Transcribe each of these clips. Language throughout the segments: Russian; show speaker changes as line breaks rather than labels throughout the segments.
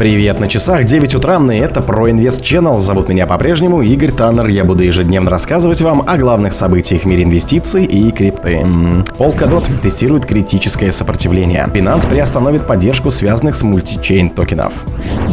Привет, на часах 9 утра, и это ProInvest Channel. Зовут меня по-прежнему Игорь Таннер. Я буду ежедневно рассказывать вам о главных событиях в мире инвестиций и крипты. Polkadot тестирует критическое сопротивление. Binance приостановит поддержку связанных с мультичейн токенов.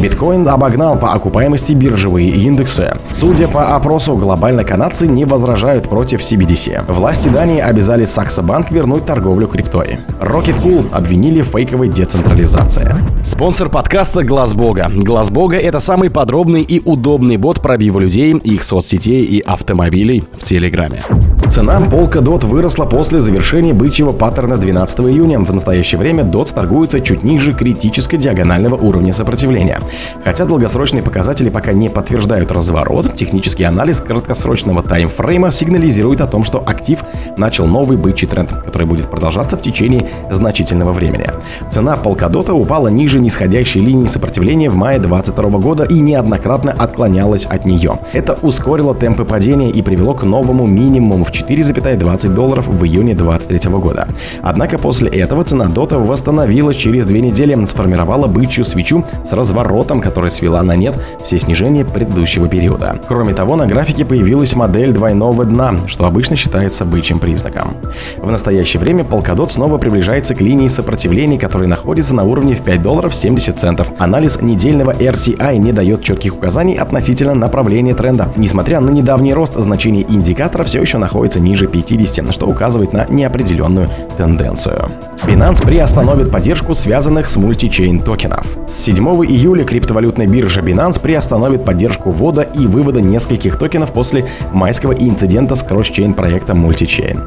Биткоин обогнал по окупаемости биржевые индексы. Судя по опросу, глобально канадцы не возражают против CBDC. Власти Дании обязали Сакса Банк вернуть торговлю криптой. Rocket обвинили в фейковой децентрализации. Спонсор подкаста Глаз Бога. Глаз Бога — это самый подробный и удобный бот пробива людей, их соцсетей и автомобилей в Телеграме. Цена Polkadot выросла после завершения бычьего паттерна 12 июня. В настоящее время DOT торгуется чуть ниже критической диагонального уровня сопротивления. Хотя долгосрочные показатели пока не подтверждают разворот, технический анализ краткосрочного таймфрейма сигнализирует о том, что актив начал новый бычий тренд, который будет продолжаться в течение значительного времени. Цена Polkadot упала ниже нисходящей линии сопротивления в мае 2022 года и неоднократно отклонялась от нее. Это ускорило темпы падения и привело к новому минимуму в 4,20 долларов в июне 2023 года. Однако после этого цена дота восстановилась через две недели, сформировала бычью свечу с разворотом, который свела на нет все снижения предыдущего периода. Кроме того, на графике появилась модель двойного дна, что обычно считается бычьим признаком. В настоящее время Polkadot снова приближается к линии сопротивления, которая находится на уровне в 5 долларов 70 центов. Анализ недельного RCI не дает четких указаний относительно направления тренда. Несмотря на недавний рост, значение индикатора все еще находится ниже 50, что указывает на неопределенную тенденцию. Binance приостановит поддержку связанных с мультичейн токенов. С 7 июля криптовалютная биржа Binance приостановит поддержку ввода и вывода нескольких токенов после майского инцидента с кросс-чейн проекта Multichain.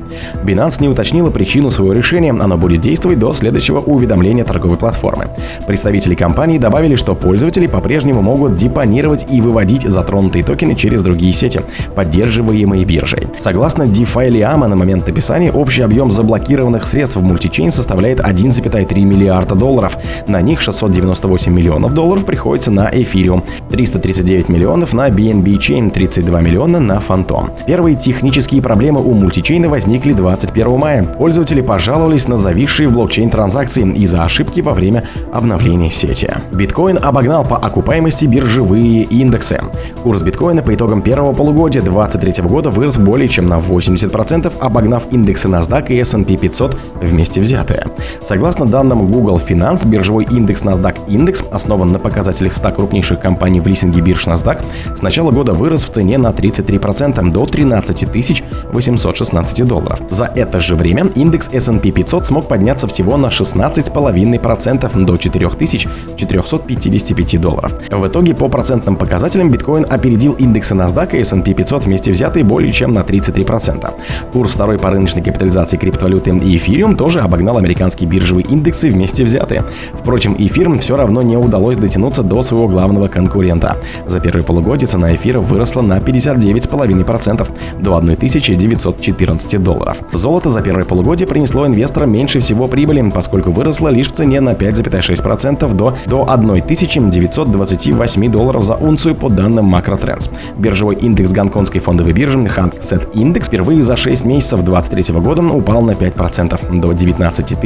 Binance не уточнила причину своего решения, оно будет действовать до следующего уведомления торговой платформы. Представители компании добавили, что пользователи по-прежнему могут депонировать и выводить затронутые токены через другие сети, поддерживаемые биржей. Согласно DeFi Liama на момент описания общий объем заблокированных средств в мультичейн составляет 1,3 миллиарда долларов. На них 698 миллионов долларов приходится на Ethereum, 339 миллионов на BNB Chain, 32 миллиона на Phantom. Первые технические проблемы у мультичейна возникли 21 мая. Пользователи пожаловались на зависшие в блокчейн транзакции из-за ошибки во время обновления сети. Биткоин обогнал по окупаемости биржевые индексы. Курс биткоина по итогам первого полугодия 2023 года вырос более чем на 8 80%, обогнав индексы NASDAQ и S&P 500 вместе взятые. Согласно данным Google Finance, биржевой индекс NASDAQ Index основан на показателях 100 крупнейших компаний в листинге бирж NASDAQ, с начала года вырос в цене на 33% до 13 816 долларов. За это же время индекс S&P 500 смог подняться всего на 16,5% до 4455 долларов. В итоге по процентным показателям биткоин опередил индексы NASDAQ и S&P 500 вместе взятые более чем на 33%. 1%. Курс второй по рыночной капитализации криптовалюты и эфириум тоже обогнал американские биржевые индексы вместе взятые. Впрочем, эфирм все равно не удалось дотянуться до своего главного конкурента. За первое полугодие цена эфира выросла на 59,5% до 1914 долларов. Золото за первое полугодие принесло инвесторам меньше всего прибыли, поскольку выросло лишь в цене на 5,6% до, до 1928 долларов за унцию по данным Макротрендс. Биржевой индекс гонконгской фондовой биржи Hang Seng Index впервые за 6 месяцев 2023 года упал на 5% до 19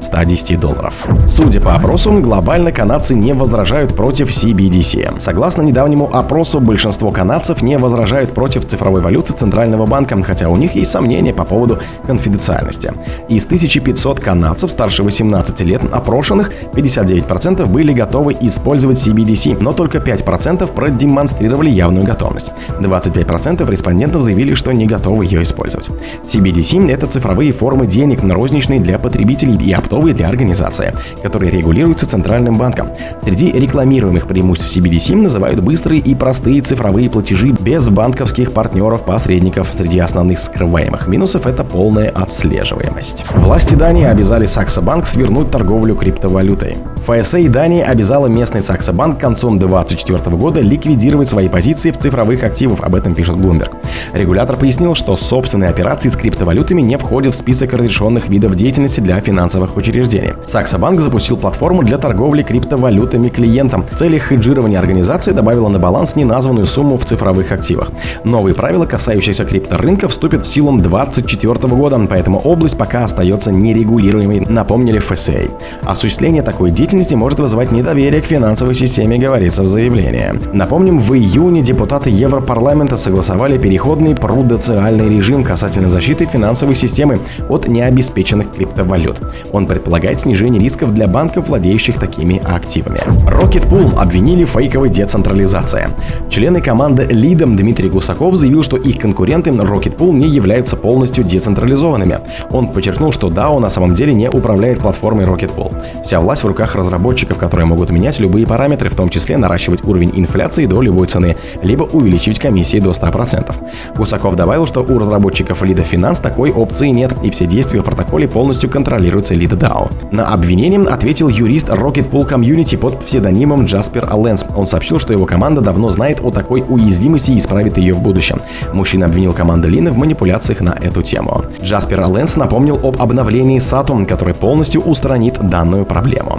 110 долларов. Судя по опросу, глобально канадцы не возражают против CBDC. Согласно недавнему опросу, большинство канадцев не возражают против цифровой валюты Центрального банка, хотя у них есть сомнения по поводу конфиденциальности. Из 1500 канадцев старше 18 лет опрошенных 59% были готовы использовать CBDC, но только 5% продемонстрировали явную готовность. 25% респондентов заявили, что не готовы ее использовать. CBDC — это цифровые формы денег, розничные для потребителей и оптовые для организации, которые регулируются Центральным банком. Среди рекламируемых преимуществ CBDC называют быстрые и простые цифровые платежи без банковских партнеров-посредников. Среди основных скрываемых минусов это полная отслеживаемость. Власти Дании обязали Сакса Банк свернуть торговлю криптовалютой. ФСА Дании обязала местный Сакса Банк к концу 2024 года ликвидировать свои позиции в цифровых активах, об этом пишет Bloomberg. Регулятор пояснил, что собственные операции с криптовалютами не входят в список разрешенных видов деятельности для финансовых учреждений. Сакса Банк запустил платформу для торговли криптовалютами клиентам. В целях хеджирования организации добавила на баланс неназванную сумму в цифровых активах. Новые правила, касающиеся крипторынка, вступят в силу 2024 года, поэтому область пока остается нерегулируемой, напомнили ФСА. Осуществление такой деятельности деятельности может вызывать недоверие к финансовой системе, говорится в заявлении. Напомним, в июне депутаты Европарламента согласовали переходный пруденциальный режим касательно защиты финансовой системы от необеспеченных криптовалют. Он предполагает снижение рисков для банков, владеющих такими активами. Rocket Pool обвинили в фейковой децентрализации. Члены команды Лидом Дмитрий Гусаков заявил, что их конкуренты Rocket Pool не являются полностью децентрализованными. Он подчеркнул, что DAO на самом деле не управляет платформой Rocket Pool. Вся власть в руках разработчиков, которые могут менять любые параметры, в том числе наращивать уровень инфляции до любой цены, либо увеличивать комиссии до 100%. Гусаков добавил, что у разработчиков Лида Финанс такой опции нет, и все действия в протоколе полностью контролируются Лида DAO. На обвинение ответил юрист Rocket Pool Community под псевдонимом Джаспер Алленс. Он сообщил, что его команда давно знает о такой уязвимости и исправит ее в будущем. Мужчина обвинил команду Лины в манипуляциях на эту тему. Джаспер Алленс напомнил об обновлении Сатум, который полностью устранит данную проблему.